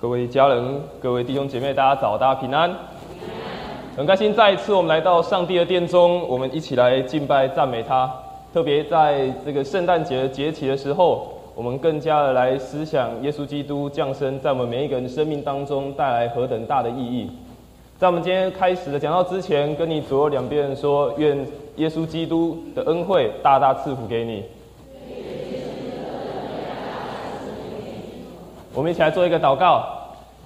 各位家人、各位弟兄姐妹，大家早，大家平安。很开心再一次我们来到上帝的殿中，我们一起来敬拜赞美他。特别在这个圣诞节节期的时候，我们更加的来思想耶稣基督降生在我们每一个人生命当中带来何等大的意义。在我们今天开始的讲到之前，跟你左右两边说，愿耶稣基督的恩惠大大赐福给你。我们一起来做一个祷告，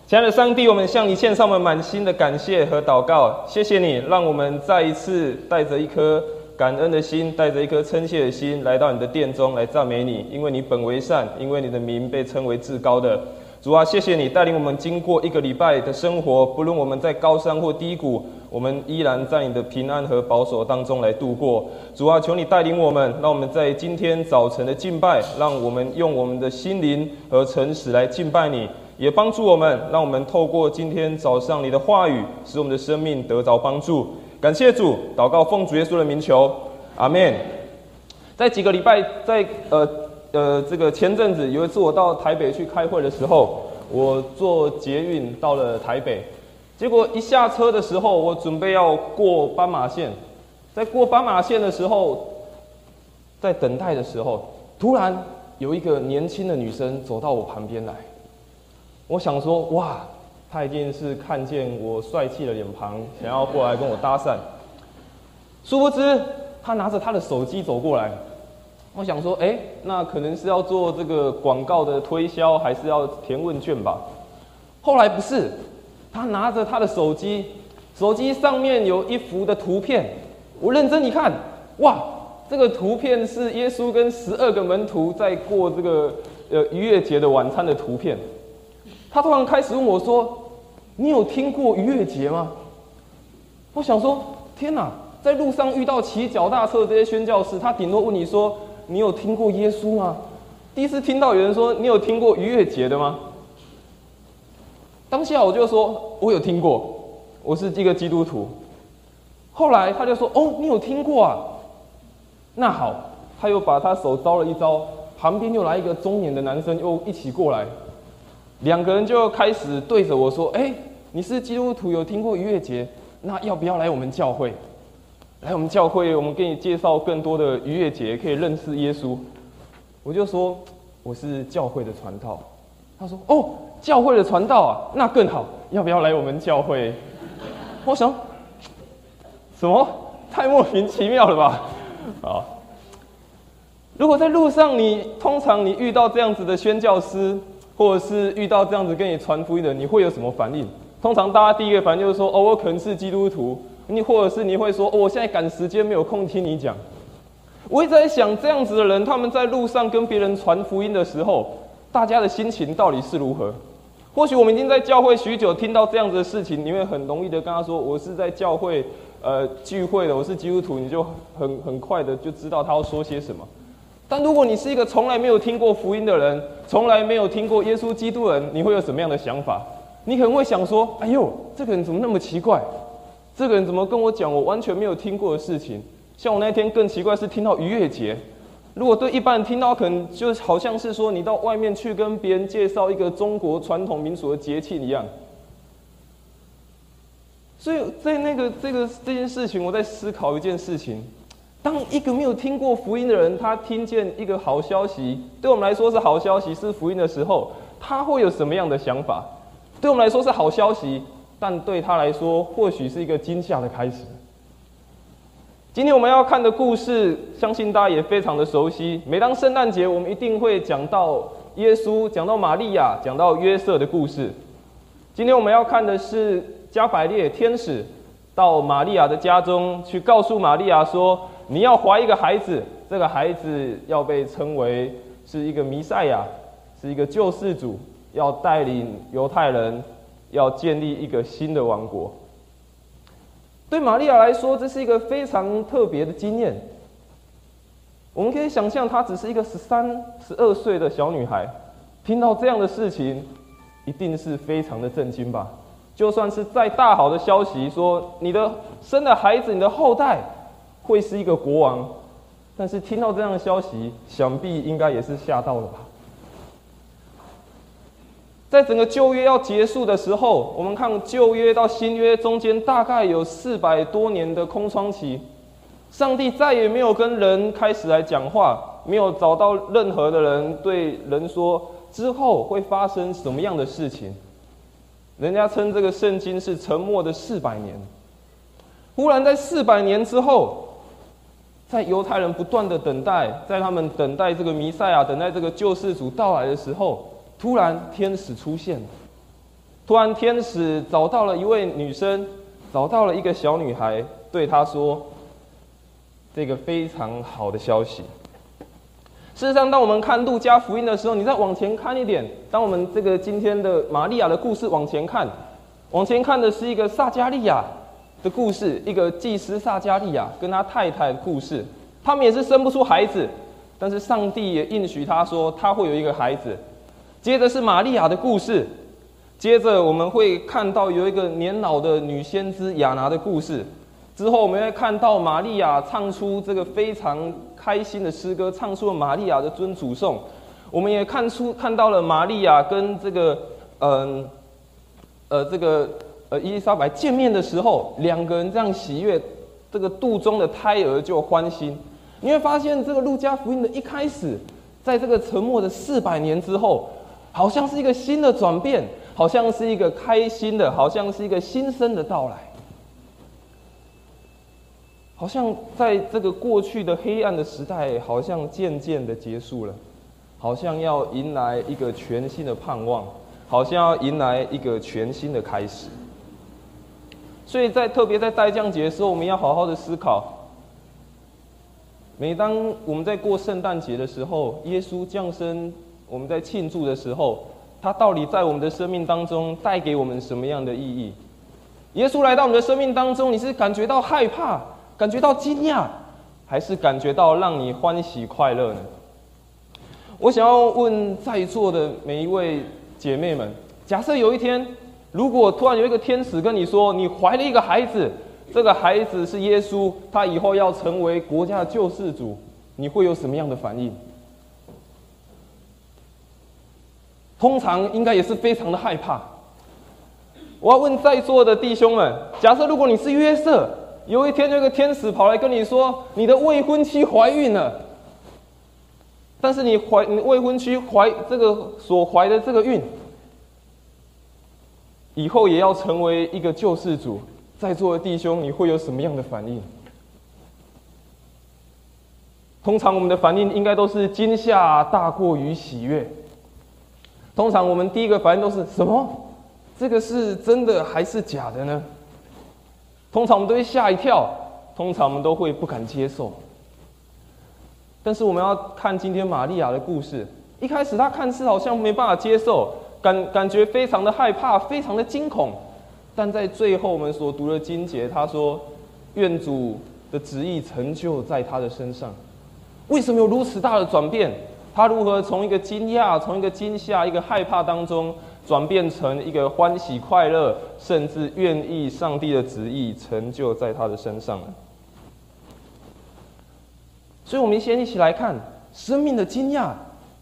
亲爱的上帝，我们向你献上我们满心的感谢和祷告。谢谢你，让我们再一次带着一颗感恩的心，带着一颗称谢的心，来到你的殿中来赞美你，因为你本为善，因为你的名被称为至高的。主啊，谢谢你带领我们经过一个礼拜的生活，不论我们在高山或低谷。我们依然在你的平安和保守当中来度过。主啊，求你带领我们，让我们在今天早晨的敬拜，让我们用我们的心灵和诚实来敬拜你，也帮助我们，让我们透过今天早上你的话语，使我们的生命得着帮助。感谢主，祷告奉主耶稣的名求，阿门。在几个礼拜，在呃呃这个前阵子有一次我到台北去开会的时候，我坐捷运到了台北。结果一下车的时候，我准备要过斑马线，在过斑马线的时候，在等待的时候，突然有一个年轻的女生走到我旁边来。我想说，哇，他一定是看见我帅气的脸庞，想要过来跟我搭讪。殊不知，他拿着他的手机走过来。我想说，哎，那可能是要做这个广告的推销，还是要填问卷吧？后来不是。他拿着他的手机，手机上面有一幅的图片，我认真一看，哇，这个图片是耶稣跟十二个门徒在过这个呃逾越节的晚餐的图片。他突然开始问我说：“你有听过逾越节吗？”我想说：“天哪，在路上遇到骑脚踏车的这些宣教士，他顶多问你说：‘你有听过耶稣吗？’第一次听到有人说：‘你有听过逾越节的吗？’”当下我就说，我有听过，我是一个基督徒。后来他就说，哦，你有听过啊？那好，他又把他手招了一招，旁边又来一个中年的男生又一起过来，两个人就开始对着我说，哎，你是基督徒，有听过逾越节？那要不要来我们教会？来我们教会，我们给你介绍更多的逾越节，可以认识耶稣。我就说，我是教会的传道。他说，哦。教会的传道啊，那更好，要不要来我们教会？我想，什么？太莫名其妙了吧？啊！如果在路上，你通常你遇到这样子的宣教师，或者是遇到这样子跟你传福音的，你会有什么反应？通常大家第一个反应就是说：“哦，我可能是基督徒。”你或者是你会说：“哦，我现在赶时间，没有空听你讲。”我一直在想，这样子的人，他们在路上跟别人传福音的时候，大家的心情到底是如何？或许我们已经在教会许久，听到这样子的事情，你会很容易的跟他说：“我是在教会，呃，聚会的，我是基督徒。”你就很很快的就知道他要说些什么。但如果你是一个从来没有听过福音的人，从来没有听过耶稣基督人，你会有什么样的想法？你可能会想说：“哎呦，这个人怎么那么奇怪？这个人怎么跟我讲我完全没有听过的事情？像我那天更奇怪是听到逾越节。”如果对一般人听到，可能就好像是说你到外面去跟别人介绍一个中国传统民俗的节庆一样。所以在那个这个这件事情，我在思考一件事情：当一个没有听过福音的人，他听见一个好消息，对我们来说是好消息，是福音的时候，他会有什么样的想法？对我们来说是好消息，但对他来说，或许是一个惊吓的开始。今天我们要看的故事，相信大家也非常的熟悉。每当圣诞节，我们一定会讲到耶稣，讲到玛利亚，讲到约瑟的故事。今天我们要看的是加百列天使到玛利亚的家中去，告诉玛利亚说：“你要怀一个孩子，这个孩子要被称为是一个弥赛亚，是一个救世主，要带领犹太人，要建立一个新的王国。”对玛利亚来说，这是一个非常特别的经验。我们可以想象，她只是一个十三、十二岁的小女孩，听到这样的事情，一定是非常的震惊吧？就算是再大好的消息，说你的生的孩子、你的后代会是一个国王，但是听到这样的消息，想必应该也是吓到了吧？在整个旧约要结束的时候，我们看旧约到新约中间大概有四百多年的空窗期，上帝再也没有跟人开始来讲话，没有找到任何的人对人说之后会发生什么样的事情。人家称这个圣经是沉默的四百年。忽然在四百年之后，在犹太人不断的等待，在他们等待这个弥赛亚、等待这个救世主到来的时候。突然，天使出现了。突然，天使找到了一位女生，找到了一个小女孩，对她说：“这个非常好的消息。”事实上，当我们看路加福音的时候，你再往前看一点，当我们这个今天的玛利亚的故事往前看，往前看的是一个撒加利亚的故事，一个祭司撒加利亚跟他太太的故事。他们也是生不出孩子，但是上帝也应许他说，他会有一个孩子。接着是玛利亚的故事，接着我们会看到有一个年老的女先知亚拿的故事，之后我们会看到玛利亚唱出这个非常开心的诗歌，唱出了玛利亚的尊主颂。我们也看出看到了玛利亚跟这个嗯呃这个呃伊丽莎白见面的时候，两个人这样喜悦，这个肚中的胎儿就欢心。你会发现，这个路加福音的一开始，在这个沉默的四百年之后。好像是一个新的转变，好像是一个开心的，好像是一个新生的到来，好像在这个过去的黑暗的时代，好像渐渐的结束了，好像要迎来一个全新的盼望，好像要迎来一个全新的开始。所以在特别在代降节的时候，我们要好好的思考。每当我们在过圣诞节的时候，耶稣降生。我们在庆祝的时候，他到底在我们的生命当中带给我们什么样的意义？耶稣来到我们的生命当中，你是感觉到害怕、感觉到惊讶，还是感觉到让你欢喜快乐呢？我想要问在座的每一位姐妹们：假设有一天，如果突然有一个天使跟你说，你怀了一个孩子，这个孩子是耶稣，他以后要成为国家的救世主，你会有什么样的反应？通常应该也是非常的害怕。我要问在座的弟兄们：假设如果你是约瑟，有一天有个天使跑来跟你说，你的未婚妻怀孕了，但是你怀你未婚妻怀这个所怀的这个孕，以后也要成为一个救世主，在座的弟兄，你会有什么样的反应？通常我们的反应应该都是惊吓大过于喜悦。通常我们第一个反应都是什么？这个是真的还是假的呢？通常我们都会吓一跳，通常我们都会不敢接受。但是我们要看今天玛利亚的故事，一开始她看似好像没办法接受，感感觉非常的害怕，非常的惊恐。但在最后我们所读的经节，他说：“愿主的旨意成就在他的身上。”为什么有如此大的转变？他如何从一个惊讶、从一个惊吓、一个害怕当中，转变成一个欢喜快乐，甚至愿意上帝的旨意成就在他的身上呢？所以，我们先一起来看生命的惊讶，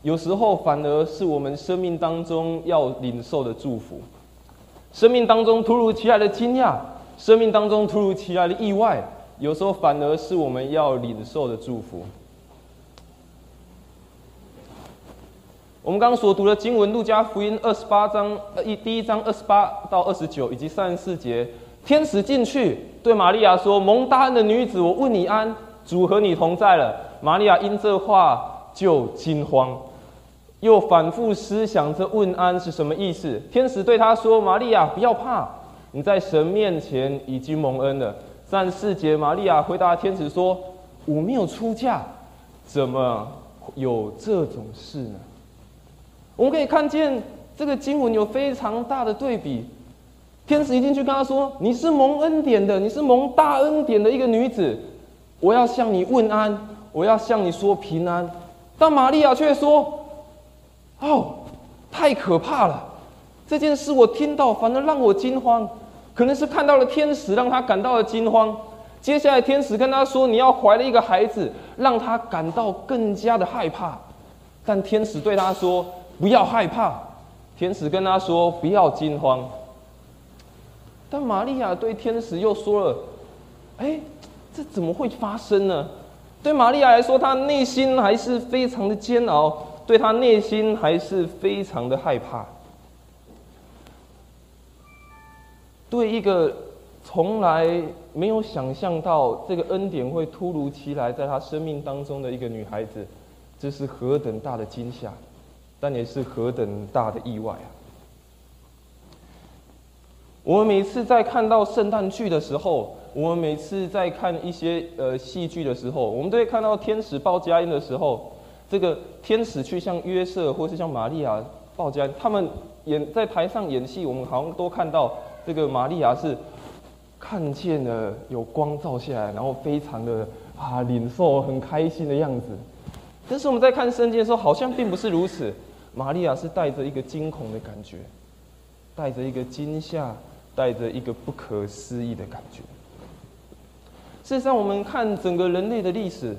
有时候反而是我们生命当中要领受的祝福。生命当中突如其来的惊讶，生命当中突如其来的意外，有时候反而是我们要领受的祝福。我们刚所读的经文，《路加福音》二十八章一第一章二十八到二十九，以及三十四节，天使进去对玛利亚说：“蒙大恩的女子，我问你安，主和你同在了。”玛利亚因这话就惊慌，又反复思想这问安是什么意思。天使对他说：“玛利亚，不要怕，你在神面前已经蒙恩了。”三十四节，玛利亚回答天使说：“我没有出嫁，怎么有这种事呢？”我们可以看见这个经文有非常大的对比。天使一进去跟他说：“你是蒙恩典的，你是蒙大恩典的一个女子，我要向你问安，我要向你说平安。”但玛利亚却说：“哦，太可怕了！这件事我听到，反而让我惊慌。可能是看到了天使，让他感到了惊慌。接下来天使跟他说：‘你要怀了一个孩子’，让他感到更加的害怕。但天使对他说。”不要害怕，天使跟他说：“不要惊慌。”但玛利亚对天使又说了：“哎，这怎么会发生呢？”对玛利亚来说，她内心还是非常的煎熬，对她内心还是非常的害怕。对一个从来没有想象到这个恩典会突如其来在她生命当中的一个女孩子，这是何等大的惊吓，但也是何等大的意外啊！我们每次在看到圣诞剧的时候，我们每次在看一些呃戏剧的时候，我们都会看到天使报佳音的时候，这个天使去向约瑟或是向玛利亚报佳，他们演在台上演戏，我们好像都看到这个玛利亚是看见了有光照下来，然后非常的啊领受很开心的样子。但是我们在看圣经的时候，好像并不是如此，玛利亚是带着一个惊恐的感觉，带着一个惊吓。带着一个不可思议的感觉。事实上，我们看整个人类的历史，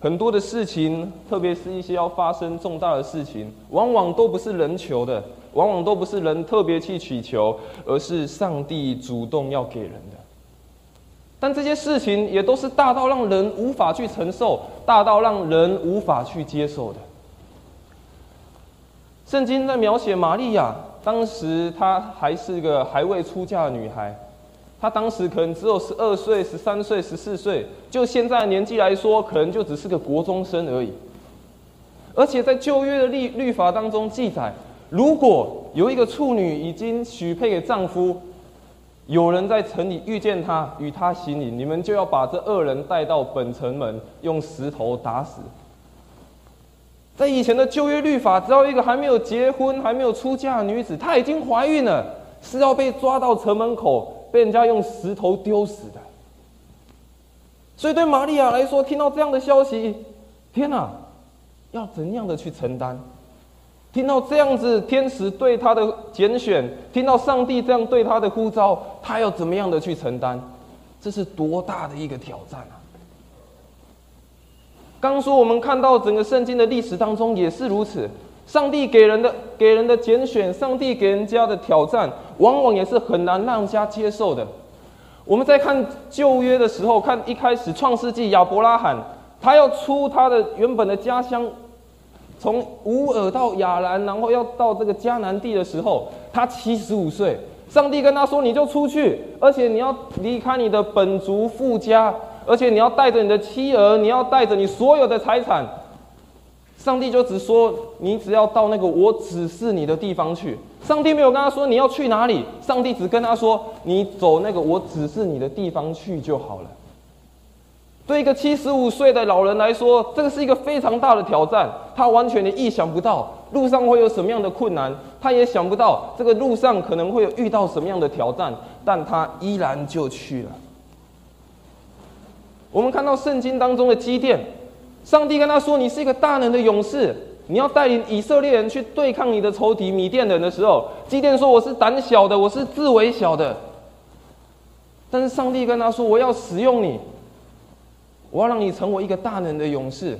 很多的事情，特别是一些要发生重大的事情，往往都不是人求的，往往都不是人特别去祈求，而是上帝主动要给人的。但这些事情也都是大到让人无法去承受，大到让人无法去接受的。圣经在描写玛利亚。当时她还是个还未出嫁的女孩，她当时可能只有十二岁、十三岁、十四岁，就现在的年纪来说，可能就只是个国中生而已。而且在旧约的律律法当中记载，如果有一个处女已经许配给丈夫，有人在城里遇见她，与她行淫，你们就要把这二人带到本城门，用石头打死。在以前的旧约律法，只要一个还没有结婚、还没有出嫁的女子，她已经怀孕了，是要被抓到城门口，被人家用石头丢死的。所以对玛利亚来说，听到这样的消息，天哪，要怎样的去承担？听到这样子天使对他的拣选，听到上帝这样对他的呼召，他要怎么样的去承担？这是多大的一个挑战啊！刚说我们看到整个圣经的历史当中也是如此，上帝给人的给人的拣选，上帝给人家的挑战，往往也是很难让人家接受的。我们在看旧约的时候，看一开始创世纪亚伯拉罕，他要出他的原本的家乡，从乌尔到亚兰，然后要到这个迦南地的时候，他七十五岁，上帝跟他说：“你就出去，而且你要离开你的本族富家。”而且你要带着你的妻儿，你要带着你所有的财产，上帝就只说你只要到那个我指示你的地方去。上帝没有跟他说你要去哪里，上帝只跟他说你走那个我指示你的地方去就好了。对一个七十五岁的老人来说，这个是一个非常大的挑战，他完全的意想不到路上会有什么样的困难，他也想不到这个路上可能会遇到什么样的挑战，但他依然就去了。我们看到圣经当中的基甸，上帝跟他说：“你是一个大能的勇士，你要带领以色列人去对抗你的仇敌米甸人的时候，基甸说：‘我是胆小的，我是自为小的。’但是上帝跟他说：‘我要使用你，我要让你成为一个大能的勇士。’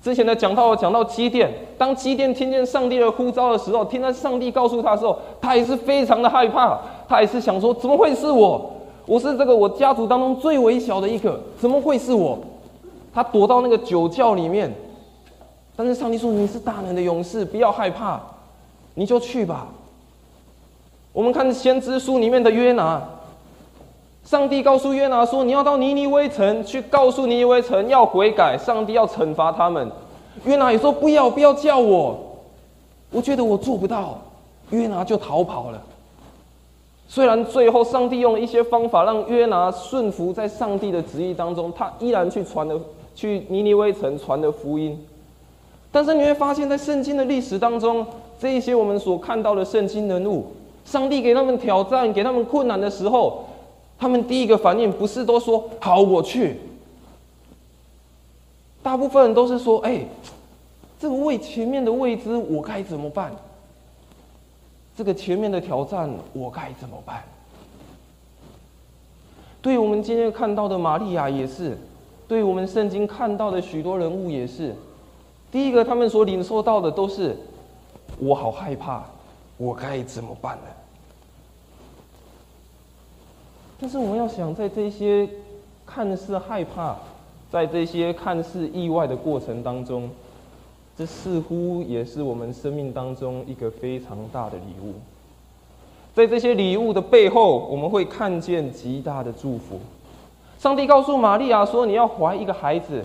之前的讲到讲到基甸，当基甸听见上帝的呼召的时候，听到上帝告诉他的时候，他也是非常的害怕，他也是想说：‘怎么会是我？’我是这个我家族当中最微小的一个，怎么会是我？他躲到那个酒窖里面，但是上帝说：“你是大能的勇士，不要害怕，你就去吧。”我们看先知书里面的约拿，上帝告诉约拿说：“你要到尼尼微城去，告诉尼尼微城要悔改，上帝要惩罚他们。”约拿也说：“不要，不要叫我，我觉得我做不到。”约拿就逃跑了。虽然最后上帝用了一些方法让约拿顺服在上帝的旨意当中，他依然去传了去尼尼微城传的福音，但是你会发现在圣经的历史当中，这一些我们所看到的圣经人物，上帝给他们挑战、给他们困难的时候，他们第一个反应不是都说“好，我去”，大部分人都是说：“哎，这个位前面的位置我该怎么办？”这个前面的挑战，我该怎么办？对于我们今天看到的玛利亚也是，对我们圣经看到的许多人物也是。第一个，他们所领受到的都是我好害怕，我该怎么办呢？但是我们要想，在这些看似害怕，在这些看似意外的过程当中，这似乎也是我们生命当中一个非常大的礼物。在这些礼物的背后，我们会看见极大的祝福。上帝告诉玛利亚说：“你要怀一个孩子。”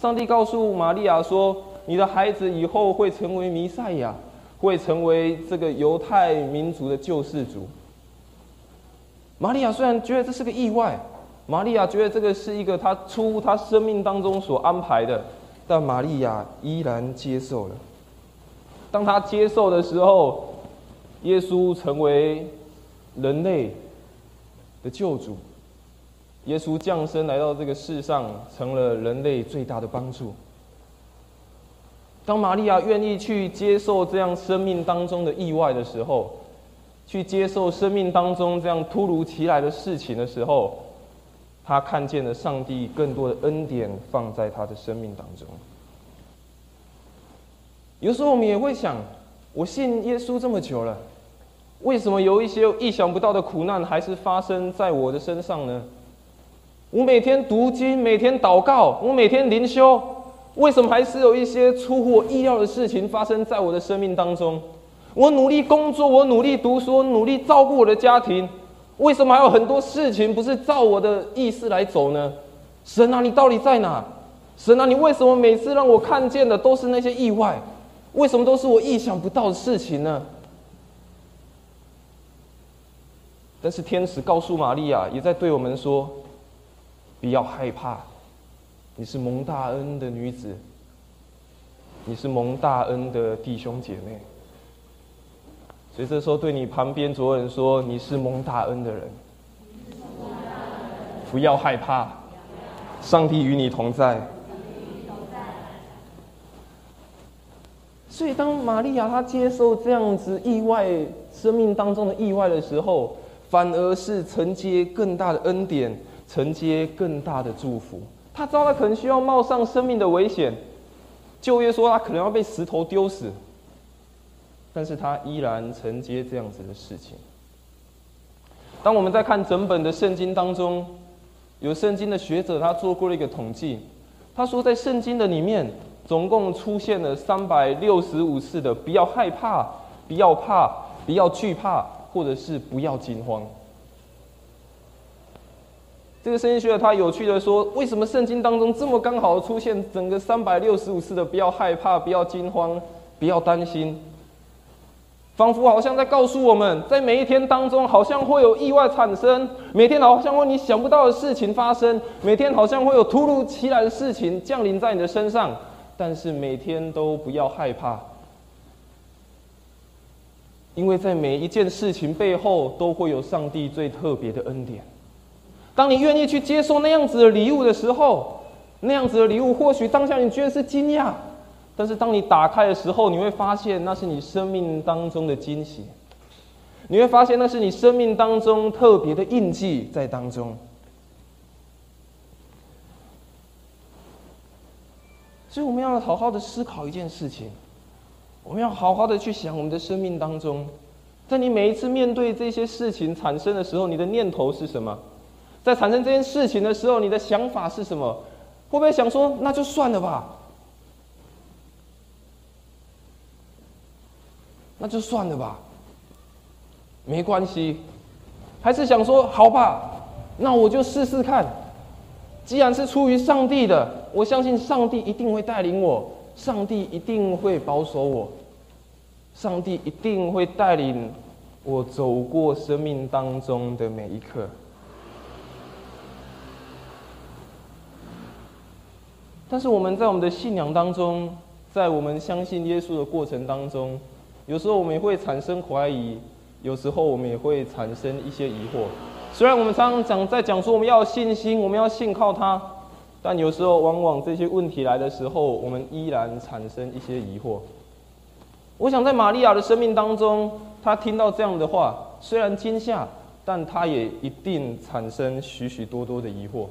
上帝告诉玛利亚说：“你的孩子以后会成为弥赛亚，会成为这个犹太民族的救世主。”玛利亚虽然觉得这是个意外，玛利亚觉得这个是一个他出乎他生命当中所安排的，但玛利亚依然接受了。当他接受的时候，耶稣成为人类的救主。耶稣降生来到这个世上，成了人类最大的帮助。当玛利亚愿意去接受这样生命当中的意外的时候，去接受生命当中这样突如其来的事情的时候，他看见了上帝更多的恩典放在他的生命当中。有时候我们也会想：我信耶稣这么久了，为什么有一些意想不到的苦难还是发生在我的身上呢？我每天读经，每天祷告，我每天灵修，为什么还是有一些出乎我意料的事情发生在我的生命当中？我努力工作，我努力读书，努力照顾我的家庭，为什么还有很多事情不是照我的意思来走呢？神啊，你到底在哪？神啊，你为什么每次让我看见的都是那些意外？为什么都是我意想不到的事情呢？但是天使告诉玛利亚，也在对我们说。不要害怕，你是蒙大恩的女子，你是蒙大恩的弟兄姐妹。所以这时候对你旁边所有人说：“你是蒙大恩的人，不要害怕，上帝与你同在。”所以当玛利亚她接受这样子意外生命当中的意外的时候，反而是承接更大的恩典。承接更大的祝福，他知道他可能需要冒上生命的危险，旧约说他可能要被石头丢死，但是他依然承接这样子的事情。当我们在看整本的圣经当中，有圣经的学者他做过了一个统计，他说在圣经的里面总共出现了三百六十五次的不要害怕、不要怕、不要惧怕，或者是不要惊慌。这个圣经学者他有趣的说：“为什么圣经当中这么刚好出现整个三百六十五次的不要害怕、不要惊慌、不要担心？仿佛好像在告诉我们，在每一天当中，好像会有意外产生；每天好像会你想不到的事情发生；每天好像会有突如其来的事情降临在你的身上。但是每天都不要害怕，因为在每一件事情背后都会有上帝最特别的恩典。”当你愿意去接受那样子的礼物的时候，那样子的礼物或许当下你觉得是惊讶，但是当你打开的时候，你会发现那是你生命当中的惊喜，你会发现那是你生命当中特别的印记在当中。所以我们要好好的思考一件事情，我们要好好的去想我们的生命当中，在你每一次面对这些事情产生的时候，你的念头是什么？在产生这件事情的时候，你的想法是什么？会不会想说那就算了吧？那就算了吧，没关系。还是想说好吧，那我就试试看。既然是出于上帝的，我相信上帝一定会带领我，上帝一定会保守我，上帝一定会带领我走过生命当中的每一刻。但是我们在我们的信仰当中，在我们相信耶稣的过程当中，有时候我们也会产生怀疑，有时候我们也会产生一些疑惑。虽然我们常常讲在讲说我们要信心，我们要信靠他，但有时候往往这些问题来的时候，我们依然产生一些疑惑。我想在玛利亚的生命当中，她听到这样的话，虽然惊吓，但她也一定产生许许多多的疑惑。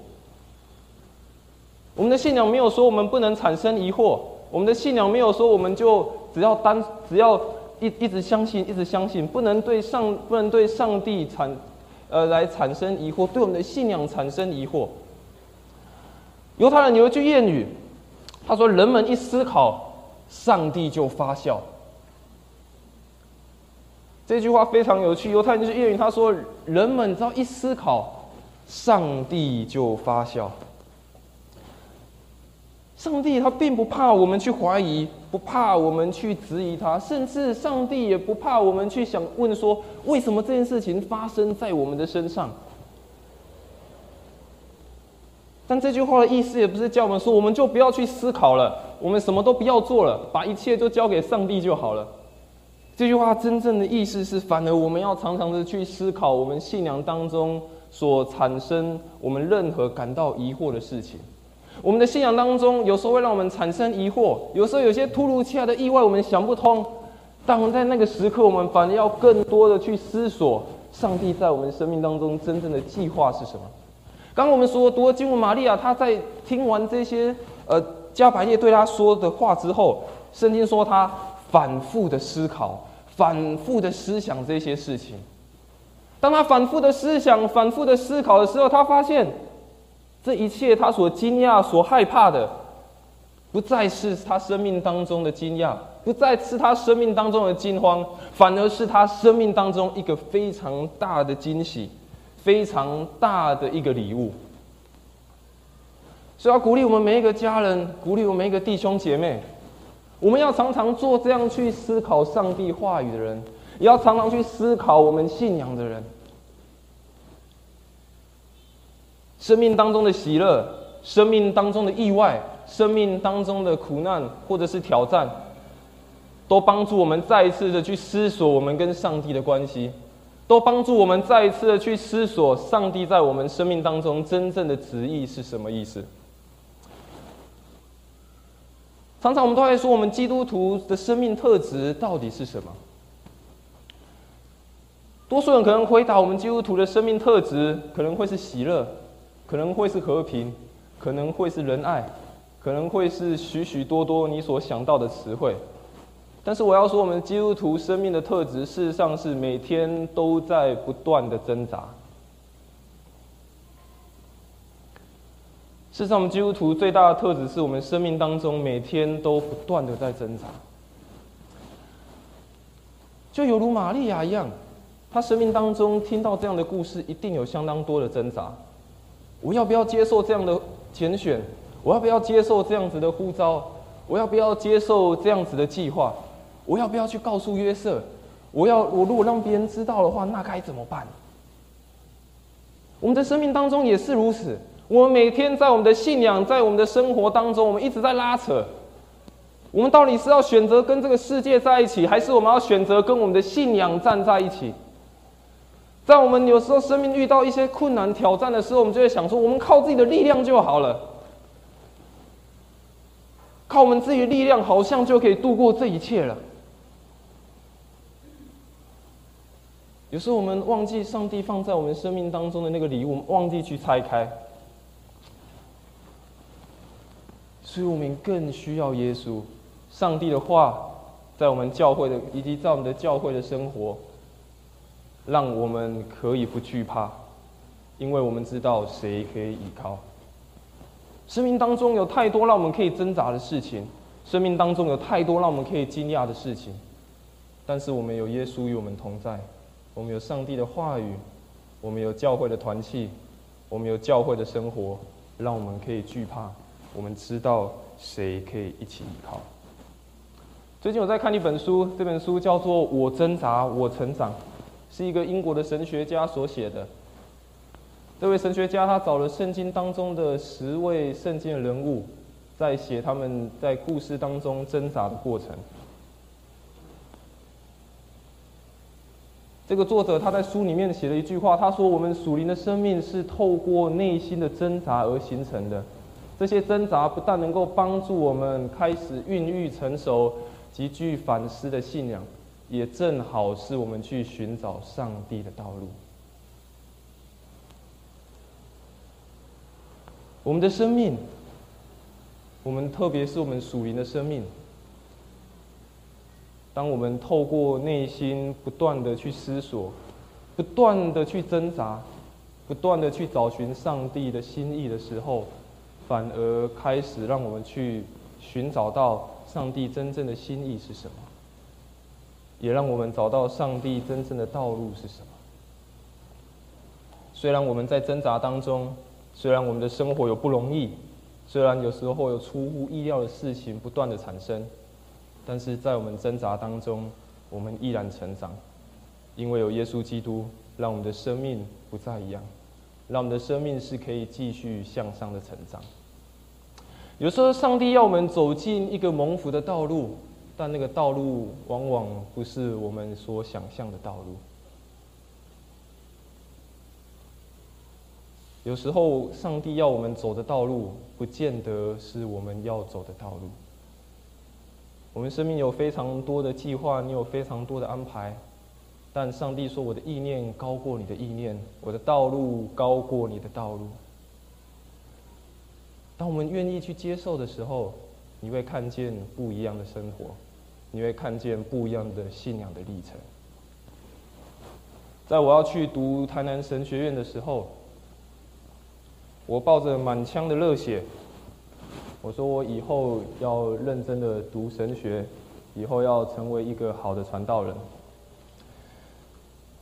我们的信仰没有说我们不能产生疑惑，我们的信仰没有说我们就只要单只要一一直相信，一直相信，不能对上不能对上帝产呃来产生疑惑，对我们的信仰产生疑惑。犹太人有一句谚语，他说：“人们一思考，上帝就发笑。”这句话非常有趣。犹太人就是谚语，他说：“人们只要一思考，上帝就发笑。”上帝他并不怕我们去怀疑，不怕我们去质疑他，甚至上帝也不怕我们去想问说：为什么这件事情发生在我们的身上？但这句话的意思也不是叫我们说，我们就不要去思考了，我们什么都不要做了，把一切都交给上帝就好了。这句话真正的意思是，反而我们要常常的去思考我们信仰当中所产生我们任何感到疑惑的事情。我们的信仰当中，有时候会让我们产生疑惑，有时候有些突如其来的意外，我们想不通。但我们在那个时刻，我们反而要更多的去思索，上帝在我们生命当中真正的计划是什么。刚刚我们说，读了经文，玛利亚她在听完这些呃加百列对她说的话之后，圣经说她反复的思考，反复的思想这些事情。当她反复的思想、反复的思考的时候，她发现。这一切，他所惊讶、所害怕的，不再是他生命当中的惊讶，不再是他生命当中的惊慌，反而是他生命当中一个非常大的惊喜，非常大的一个礼物。所以要鼓励我们每一个家人，鼓励我们每一个弟兄姐妹，我们要常常做这样去思考上帝话语的人，也要常常去思考我们信仰的人。生命当中的喜乐，生命当中的意外，生命当中的苦难或者是挑战，都帮助我们再一次的去思索我们跟上帝的关系，都帮助我们再一次的去思索上帝在我们生命当中真正的旨意是什么意思。常常我们都在说，我们基督徒的生命特质到底是什么？多数人可能回答，我们基督徒的生命特质可能会是喜乐。可能会是和平，可能会是仁爱，可能会是许许多多你所想到的词汇。但是我要说，我们基督徒生命的特质，事实上是每天都在不断的挣扎。事实上，我们基督徒最大的特质，是我们生命当中每天都不断的在挣扎。就犹如玛利亚一样，她生命当中听到这样的故事，一定有相当多的挣扎。我要不要接受这样的拣选？我要不要接受这样子的呼召？我要不要接受这样子的计划？我要不要去告诉约瑟？我要我如果让别人知道的话，那该怎么办？我们的生命当中也是如此。我们每天在我们的信仰，在我们的生活当中，我们一直在拉扯。我们到底是要选择跟这个世界在一起，还是我们要选择跟我们的信仰站在一起？在我们有时候生命遇到一些困难挑战的时候，我们就会想说：我们靠自己的力量就好了，靠我们自己的力量，好像就可以度过这一切了。有时候我们忘记上帝放在我们生命当中的那个礼物，忘记去拆开，所以我们更需要耶稣、上帝的话，在我们教会的以及在我们的教会的生活。让我们可以不惧怕，因为我们知道谁可以依靠。生命当中有太多让我们可以挣扎的事情，生命当中有太多让我们可以惊讶的事情，但是我们有耶稣与我们同在，我们有上帝的话语，我们有教会的团契，我们有教会的生活，让我们可以惧怕。我们知道谁可以一起依靠。最近我在看一本书，这本书叫做《我挣扎，我成长》。是一个英国的神学家所写的。这位神学家他找了圣经当中的十位圣经的人物，在写他们在故事当中挣扎的过程。这个作者他在书里面写了一句话，他说：“我们属灵的生命是透过内心的挣扎而形成的。这些挣扎不但能够帮助我们开始孕育成熟、极具反思的信仰。”也正好是我们去寻找上帝的道路。我们的生命，我们特别是我们属灵的生命，当我们透过内心不断的去思索，不断的去挣扎，不断的去找寻上帝的心意的时候，反而开始让我们去寻找到上帝真正的心意是什么，也让我们找到上帝真正的道路是什么。虽然我们在挣扎当中，虽然我们的生活有不容易，虽然有时候有出乎意料的事情不断的产生。但是在我们挣扎当中，我们依然成长，因为有耶稣基督，让我们的生命不再一样，让我们的生命是可以继续向上的成长。有时候，上帝要我们走进一个蒙福的道路，但那个道路往往不是我们所想象的道路。有时候，上帝要我们走的道路，不见得是我们要走的道路。我们生命有非常多的计划，你有非常多的安排，但上帝说：“我的意念高过你的意念，我的道路高过你的道路。”当我们愿意去接受的时候，你会看见不一样的生活，你会看见不一样的信仰的历程。在我要去读台南神学院的时候，我抱着满腔的热血。我说我以后要认真的读神学，以后要成为一个好的传道人。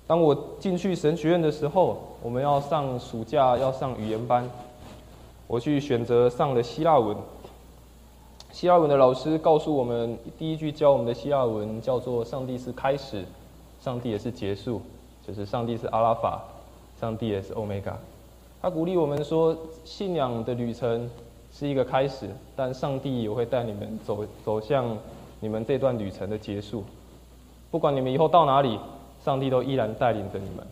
当我进去神学院的时候，我们要上暑假要上语言班，我去选择上了希腊文。希腊文的老师告诉我们，第一句教我们的希腊文叫做“上帝是开始，上帝也是结束”，就是上帝是阿拉法，上帝也是欧米伽。他鼓励我们说，信仰的旅程。是一个开始，但上帝也会带你们走走向你们这段旅程的结束。不管你们以后到哪里，上帝都依然带领着你们。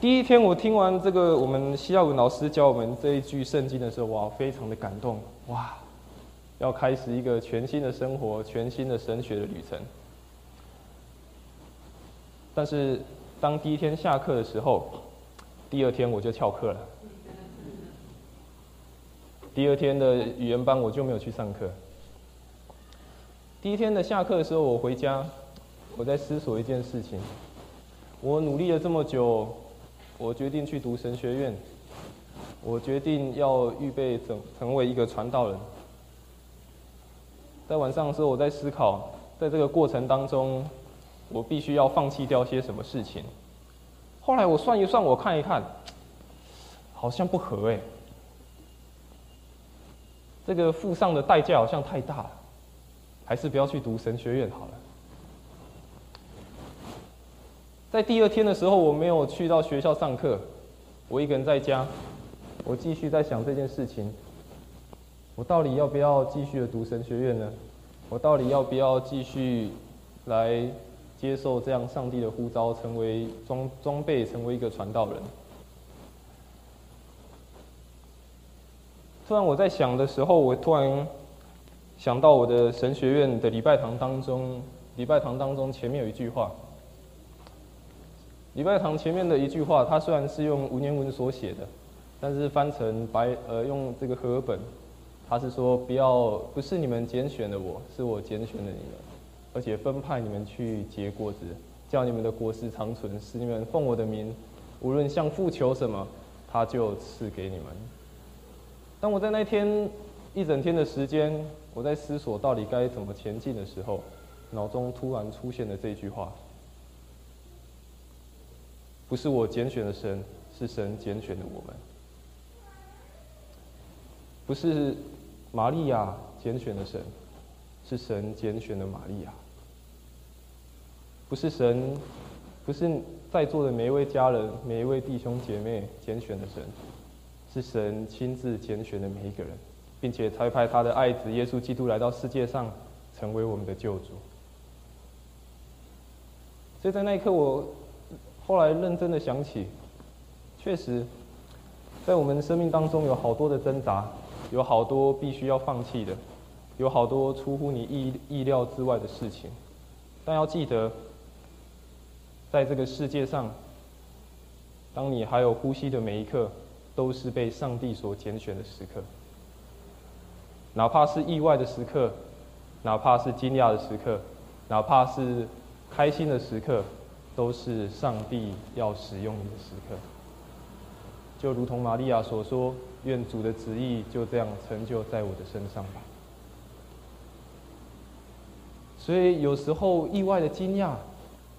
第一天我听完这个我们希腊文老师教我们这一句圣经的时候，哇，非常的感动，哇，要开始一个全新的生活，全新的神学的旅程。但是当第一天下课的时候，第二天我就翘课了。第二天的语言班我就没有去上课。第一天的下课的时候，我回家，我在思索一件事情。我努力了这么久，我决定去读神学院，我决定要预备成成为一个传道人。在晚上的时候，我在思考，在这个过程当中，我必须要放弃掉些什么事情。后来我算一算，我看一看，好像不合哎。这个付上的代价好像太大了，还是不要去读神学院好了。在第二天的时候，我没有去到学校上课，我一个人在家，我继续在想这件事情：我到底要不要继续的读神学院呢？我到底要不要继续来接受这样上帝的呼召，成为装装备，成为一个传道人？突然我在想的时候，我突然想到我的神学院的礼拜堂当中，礼拜堂当中前面有一句话。礼拜堂前面的一句话，它虽然是用文言文所写的，但是翻成白呃用这个和本，他是说不要不是你们拣选的我，是我拣选的你们，而且分派你们去结果子，叫你们的果实长存，使你们奉我的名，无论向父求什么，他就赐给你们。当我在那天一整天的时间，我在思索到底该怎么前进的时候，脑中突然出现了这句话：不是我拣选的神，是神拣选的我们；不是玛利亚拣选的神，是神拣选的玛利亚；不是神，不是在座的每一位家人、每一位弟兄姐妹拣选的神。是神亲自拣选的每一个人，并且差派他的爱子耶稣基督来到世界上，成为我们的救主。所以在那一刻，我后来认真的想起，确实，在我们生命当中有好多的挣扎，有好多必须要放弃的，有好多出乎你意意料之外的事情。但要记得，在这个世界上，当你还有呼吸的每一刻。都是被上帝所拣选的时刻，哪怕是意外的时刻，哪怕是惊讶的时刻，哪怕是开心的时刻，都是上帝要使用你的时刻。就如同玛利亚所说：“愿主的旨意就这样成就在我的身上吧。”所以有时候意外的惊讶，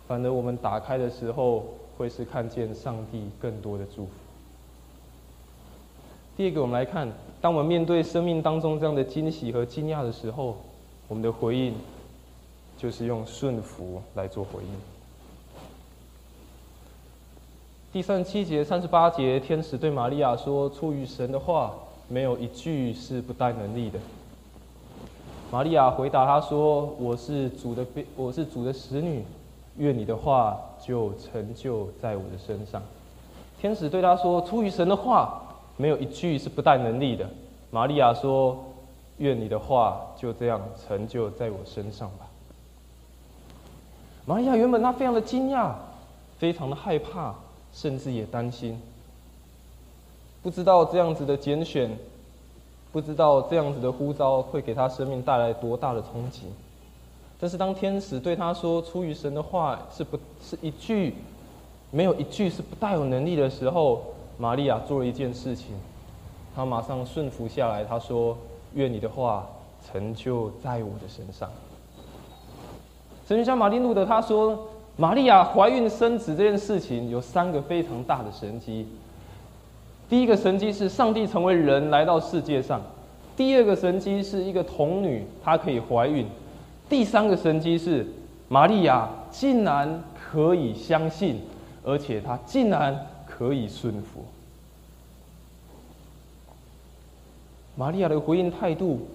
反而我们打开的时候，会是看见上帝更多的祝福。第二个，我们来看，当我们面对生命当中这样的惊喜和惊讶的时候，我们的回应就是用顺服来做回应。第三十七节、三十八节，天使对玛利亚说：“出于神的话，没有一句是不带能力的。”玛利亚回答他说：“我是主的我是主的使女，愿你的话就成就在我的身上。”天使对他说：“出于神的话。”没有一句是不带能力的。玛利亚说：“愿你的话就这样成就在我身上吧。”玛利亚原本她非常的惊讶，非常的害怕，甚至也担心，不知道这样子的拣选，不知道这样子的呼召会给他生命带来多大的冲击。但是当天使对他说：“出于神的话是不是一句，没有一句是不带有能力的时候。”玛利亚做了一件事情，她马上顺服下来。她说：“愿你的话成就在我的身上。”神学家马丁路德他说：“玛利亚怀孕生子这件事情有三个非常大的神迹。第一个神迹是上帝成为人来到世界上；第二个神迹是一个童女她可以怀孕；第三个神迹是玛利亚竟然可以相信，而且她竟然。”可以顺服。玛利亚的回应态度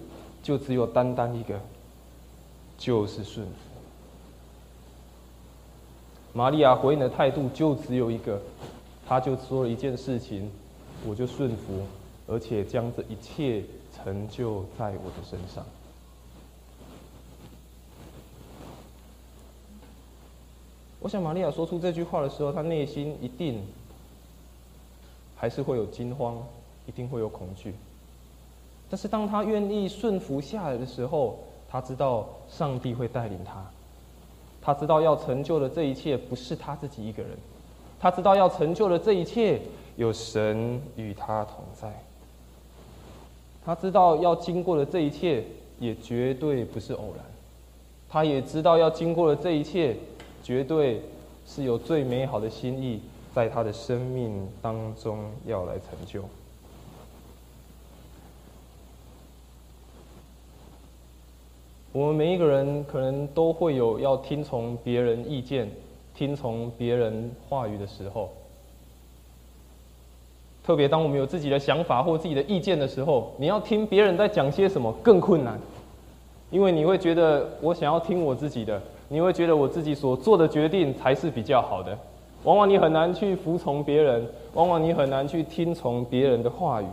就只有单单一个，就是顺服。玛利亚回应的态度就只有一个，他就说了一件事情，我就顺服，而且将这一切成就在我的身上。我想，玛利亚说出这句话的时候，她内心一定。还是会有惊慌，一定会有恐惧。但是当他愿意顺服下来的时候，他知道上帝会带领他。他知道要成就的这一切不是他自己一个人，他知道要成就的这一切有神与他同在。他知道要经过的这一切也绝对不是偶然，他也知道要经过的这一切绝对是有最美好的心意。在他的生命当中要来成就。我们每一个人可能都会有要听从别人意见、听从别人话语的时候。特别当我们有自己的想法或自己的意见的时候，你要听别人在讲些什么更困难，因为你会觉得我想要听我自己的，你会觉得我自己所做的决定才是比较好的。往往你很难去服从别人，往往你很难去听从别人的话语，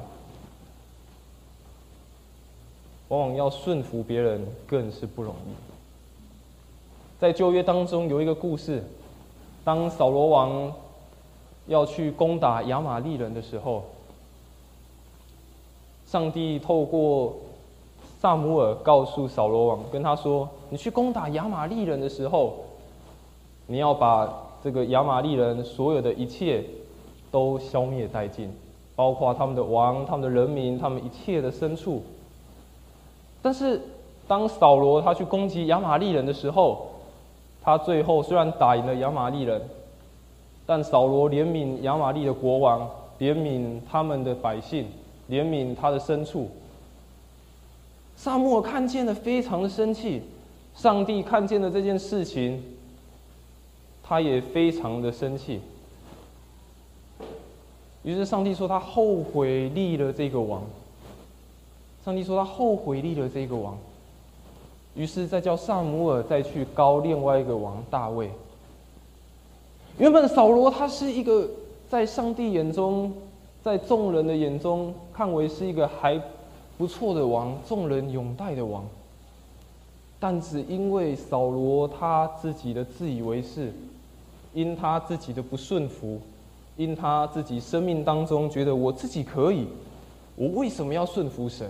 往往要顺服别人更是不容易。在旧约当中有一个故事，当扫罗王要去攻打亚玛利人的时候，上帝透过萨姆尔告诉扫罗王，跟他说：“你去攻打亚玛利人的时候，你要把。”这个亚玛利人所有的一切都消灭殆尽，包括他们的王、他们的人民、他们一切的牲畜。但是，当扫罗他去攻击亚玛利人的时候，他最后虽然打赢了亚玛利人，但扫罗怜悯亚玛利的国王，怜悯他们的百姓，怜悯他的牲畜。萨母尔看见了，非常的生气。上帝看见了这件事情。他也非常的生气，于是上帝说他后悔立了这个王。上帝说他后悔立了这个王，于是再叫萨姆尔再去高另外一个王大卫。原本扫罗他是一个在上帝眼中，在众人的眼中看为是一个还不错的王，众人拥戴的王，但只因为扫罗他自己的自以为是。因他自己的不顺服，因他自己生命当中觉得我自己可以，我为什么要顺服神？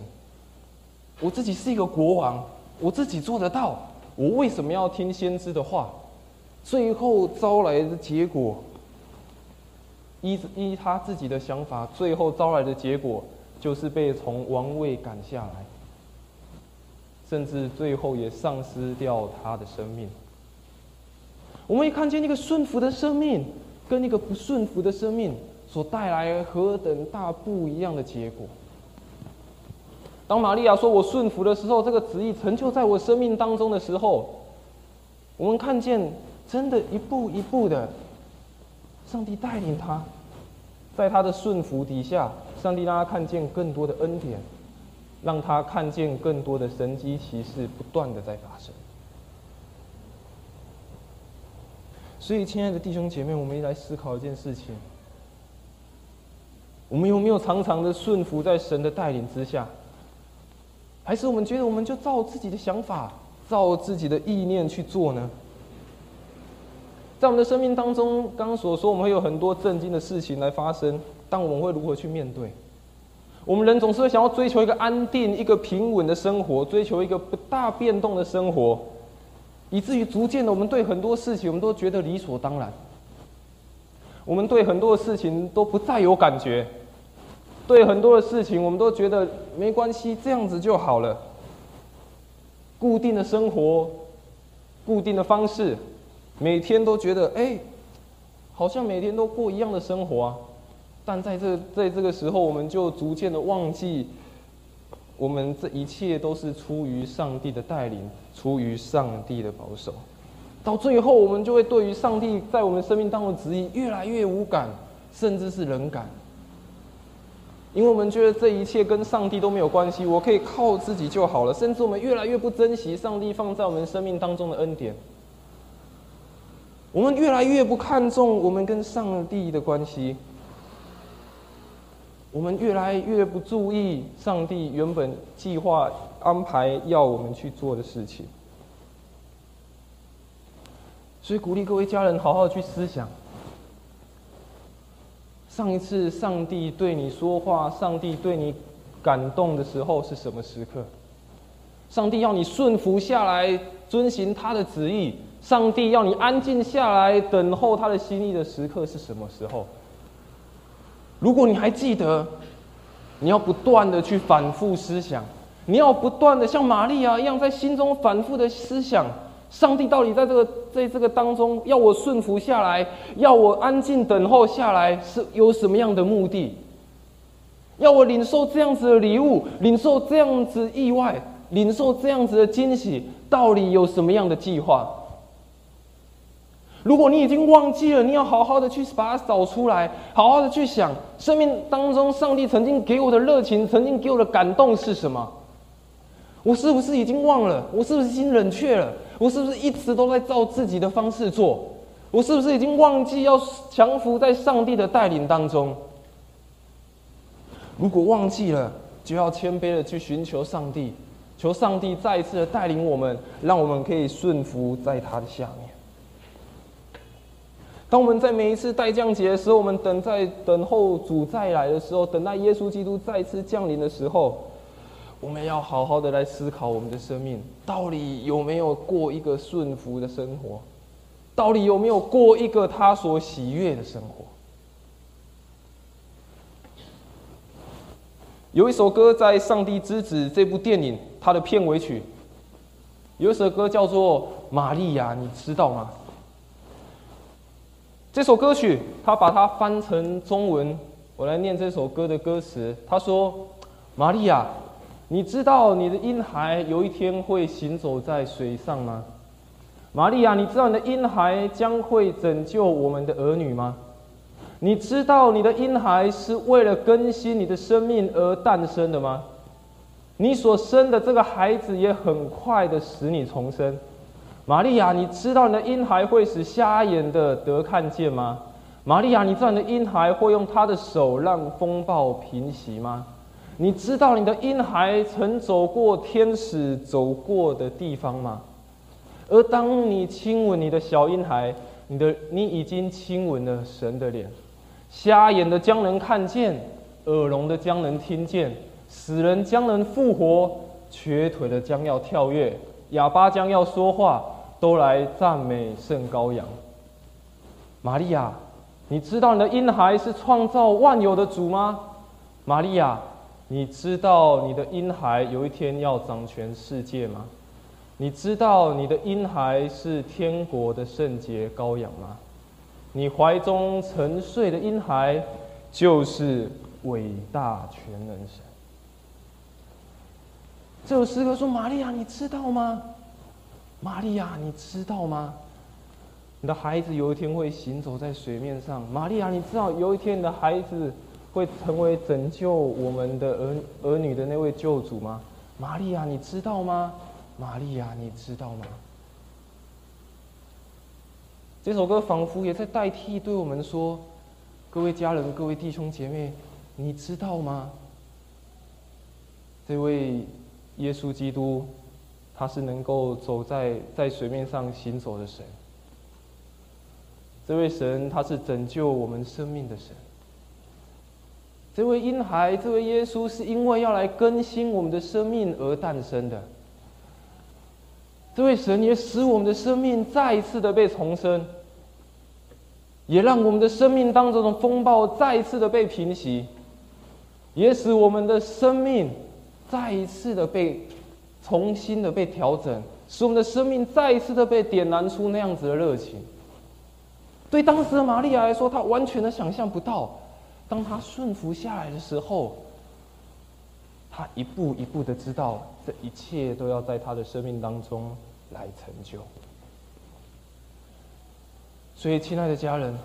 我自己是一个国王，我自己做得到，我为什么要听先知的话？最后招来的结果，依依他自己的想法，最后招来的结果就是被从王位赶下来，甚至最后也丧失掉他的生命。我们也看见那个顺服的生命，跟那个不顺服的生命所带来何等大不一样的结果。当玛利亚说我顺服的时候，这个旨意成就在我生命当中的时候，我们看见真的一步一步的，上帝带领他，在他的顺服底下，上帝让他看见更多的恩典，让他看见更多的神机骑士不断的在发生。所以，亲爱的弟兄姐妹，我们一来思考一件事情：我们有没有常常的顺服在神的带领之下？还是我们觉得我们就照自己的想法、照自己的意念去做呢？在我们的生命当中，刚刚所说，我们会有很多震惊的事情来发生，但我们会如何去面对？我们人总是会想要追求一个安定、一个平稳的生活，追求一个不大变动的生活，以至于逐渐的，我们对很多事情，我们都觉得理所当然。我们对很多的事情都不再有感觉。对很多的事情，我们都觉得没关系，这样子就好了。固定的生活，固定的方式，每天都觉得哎，好像每天都过一样的生活啊。但在这在这个时候，我们就逐渐的忘记，我们这一切都是出于上帝的带领，出于上帝的保守。到最后，我们就会对于上帝在我们生命当中的旨意越来越无感，甚至是冷感。因为我们觉得这一切跟上帝都没有关系，我可以靠自己就好了。甚至我们越来越不珍惜上帝放在我们生命当中的恩典，我们越来越不看重我们跟上帝的关系，我们越来越不注意上帝原本计划安排要我们去做的事情。所以鼓励各位家人好好去思想。上一次上帝对你说话，上帝对你感动的时候是什么时刻？上帝要你顺服下来，遵行他的旨意；上帝要你安静下来，等候他的心意的时刻是什么时候？如果你还记得，你要不断的去反复思想，你要不断的像玛利亚一样，在心中反复的思想。上帝到底在这个在这个当中要我顺服下来，要我安静等候下来，是有什么样的目的？要我领受这样子的礼物，领受这样子意外，领受这样子的惊喜，到底有什么样的计划？如果你已经忘记了，你要好好的去把它找出来，好好的去想，生命当中上帝曾经给我的热情，曾经给我的感动是什么？我是不是已经忘了？我是不是已经冷却了？我是不是一直都在照自己的方式做？我是不是已经忘记要降服在上帝的带领当中？如果忘记了，就要谦卑的去寻求上帝，求上帝再一次的带领我们，让我们可以顺服在他的下面。当我们在每一次待降节的时候，我们等在等候主再来的时候，等待耶稣基督再次降临的时候。我们要好好的来思考我们的生命，到底有没有过一个顺服的生活？到底有没有过一个他所喜悦的生活？有一首歌在《上帝之子》这部电影，它的片尾曲，有一首歌叫做《玛利亚》，你知道吗？这首歌曲，他把它翻成中文，我来念这首歌的歌词。他说：“玛利亚。”你知道你的婴孩有一天会行走在水上吗，玛利亚？你知道你的婴孩将会拯救我们的儿女吗？你知道你的婴孩是为了更新你的生命而诞生的吗？你所生的这个孩子也很快的使你重生，玛利亚？你知道你的婴孩会使瞎眼的得看见吗？玛利亚？你知道你的婴孩会用他的手让风暴平息吗？你知道你的婴孩曾走过天使走过的地方吗？而当你亲吻你的小婴孩，你的你已经亲吻了神的脸。瞎眼的将能看见，耳聋的将能听见，死人将能复活，瘸腿的将要跳跃，哑巴将要说话，都来赞美圣羔羊。玛利亚，你知道你的婴孩是创造万有的主吗？玛利亚，你知道你的婴孩有一天要掌权世界吗？你知道你的婴孩是天国的圣洁羔羊吗？你怀中沉睡的婴孩就是伟大全能神。这首诗歌说：“玛利亚，你知道吗？玛利亚，你知道吗？你的孩子有一天会行走在水面上。玛利亚，你知道有一天你的孩子会成为拯救我们的儿儿女的那位救主吗？玛利亚，你知道吗？玛利亚，你知道吗？”这首歌仿佛也在代替对我们说：“各位家人，各位弟兄姐妹，你知道吗？这位。”耶稣基督，他是能够走在在水面上行走的神。这位神，他是拯救我们生命的神。这位婴孩，这位耶稣，是因为要来更新我们的生命而诞生的。这位神也使我们的生命再一次的被重生，也让我们的生命当中的风暴再一次的被平息，也使我们的生命。再一次的被重新的被调整，使我们的生命再一次的被点燃出那样子的热情。对当时的玛利亚来说，她完全的想象不到，当他顺服下来的时候，他一步一步的知道这一切都要在他的生命当中来成就。所以，亲爱的家人，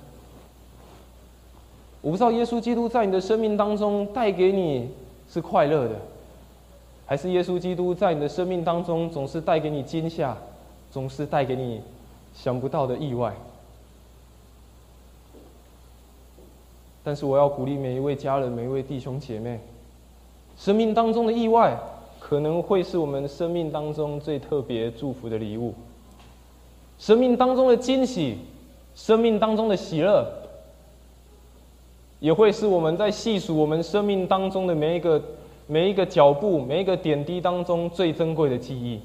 我不知道耶稣基督在你的生命当中带给你是快乐的。还是耶稣基督在你的生命当中总是带给你惊吓，总是带给你想不到的意外。但是我要鼓励每一位家人、每一位弟兄姐妹，生命当中的意外可能会是我们生命当中最特别祝福的礼物。生命当中的惊喜，生命当中的喜乐，也会是我们在细数我们生命当中的每一个。每一个脚步，每一个点滴当中最珍贵的记忆，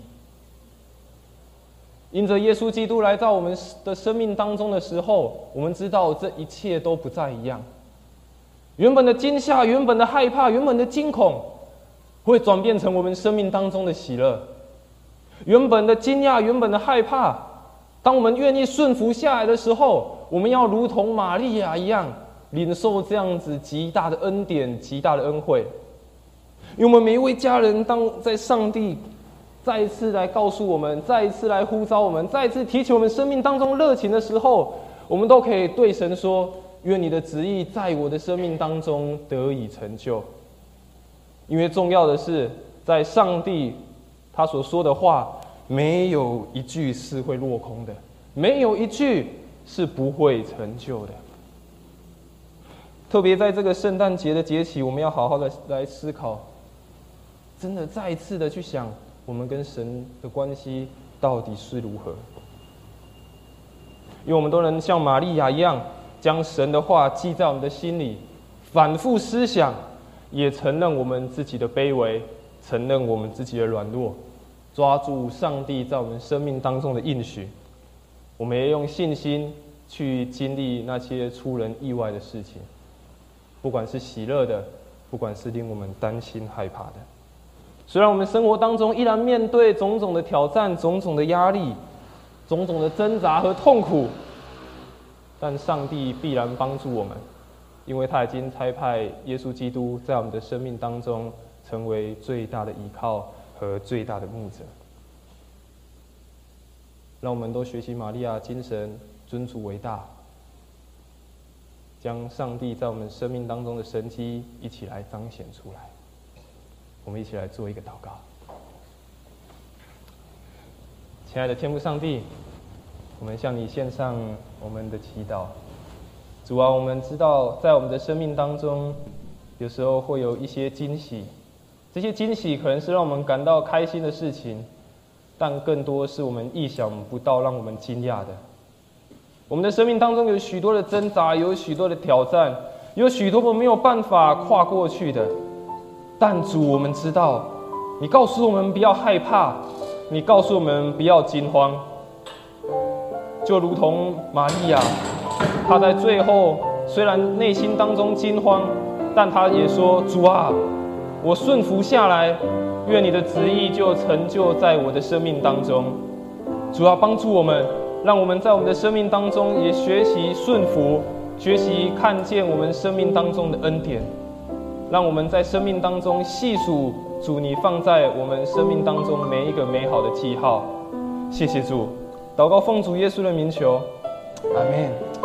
因着耶稣基督来到我们的生命当中的时候，我们知道这一切都不再一样。原本的惊吓，原本的害怕，原本的惊恐，会转变成我们生命当中的喜乐。原本的惊讶，原本的害怕，当我们愿意顺服下来的时候，我们要如同玛利亚一样，领受这样子极大的恩典、极大的恩惠。因为我们每一位家人，当在上帝再一次来告诉我们，再一次来呼召我们，再一次提起我们生命当中热情的时候，我们都可以对神说：“愿你的旨意在我的生命当中得以成就。”因为重要的是，在上帝他所说的话，没有一句是会落空的，没有一句是不会成就的。特别在这个圣诞节的节气，我们要好好的来思考。真的再次的去想，我们跟神的关系到底是如何？因为我们都能像玛利亚一样，将神的话记在我们的心里，反复思想，也承认我们自己的卑微，承认我们自己的软弱，抓住上帝在我们生命当中的应许，我们也用信心去经历那些出人意外的事情，不管是喜乐的，不管是令我们担心害怕的。虽然我们生活当中依然面对种种的挑战、种种的压力、种种的挣扎和痛苦，但上帝必然帮助我们，因为他已经差派耶稣基督在我们的生命当中成为最大的依靠和最大的牧者。让我们都学习玛利亚精神，尊主为大，将上帝在我们生命当中的神迹一起来彰显出来。我们一起来做一个祷告，亲爱的天父上帝，我们向你献上我们的祈祷。主啊，我们知道在我们的生命当中，有时候会有一些惊喜，这些惊喜可能是让我们感到开心的事情，但更多是我们意想不到、让我们惊讶的。我们的生命当中有许多的挣扎，有许多的挑战，有许多我们没有办法跨过去的。但主，我们知道，你告诉我们不要害怕，你告诉我们不要惊慌，就如同玛利亚，她在最后虽然内心当中惊慌，但她也说：“主啊，我顺服下来，愿你的旨意就成就在我的生命当中。”主要帮助我们，让我们在我们的生命当中也学习顺服，学习看见我们生命当中的恩典，让我们在生命当中细数主你放在我们生命当中每一个美好的记号。谢谢主，祷告奉主耶稣的名求，阿门。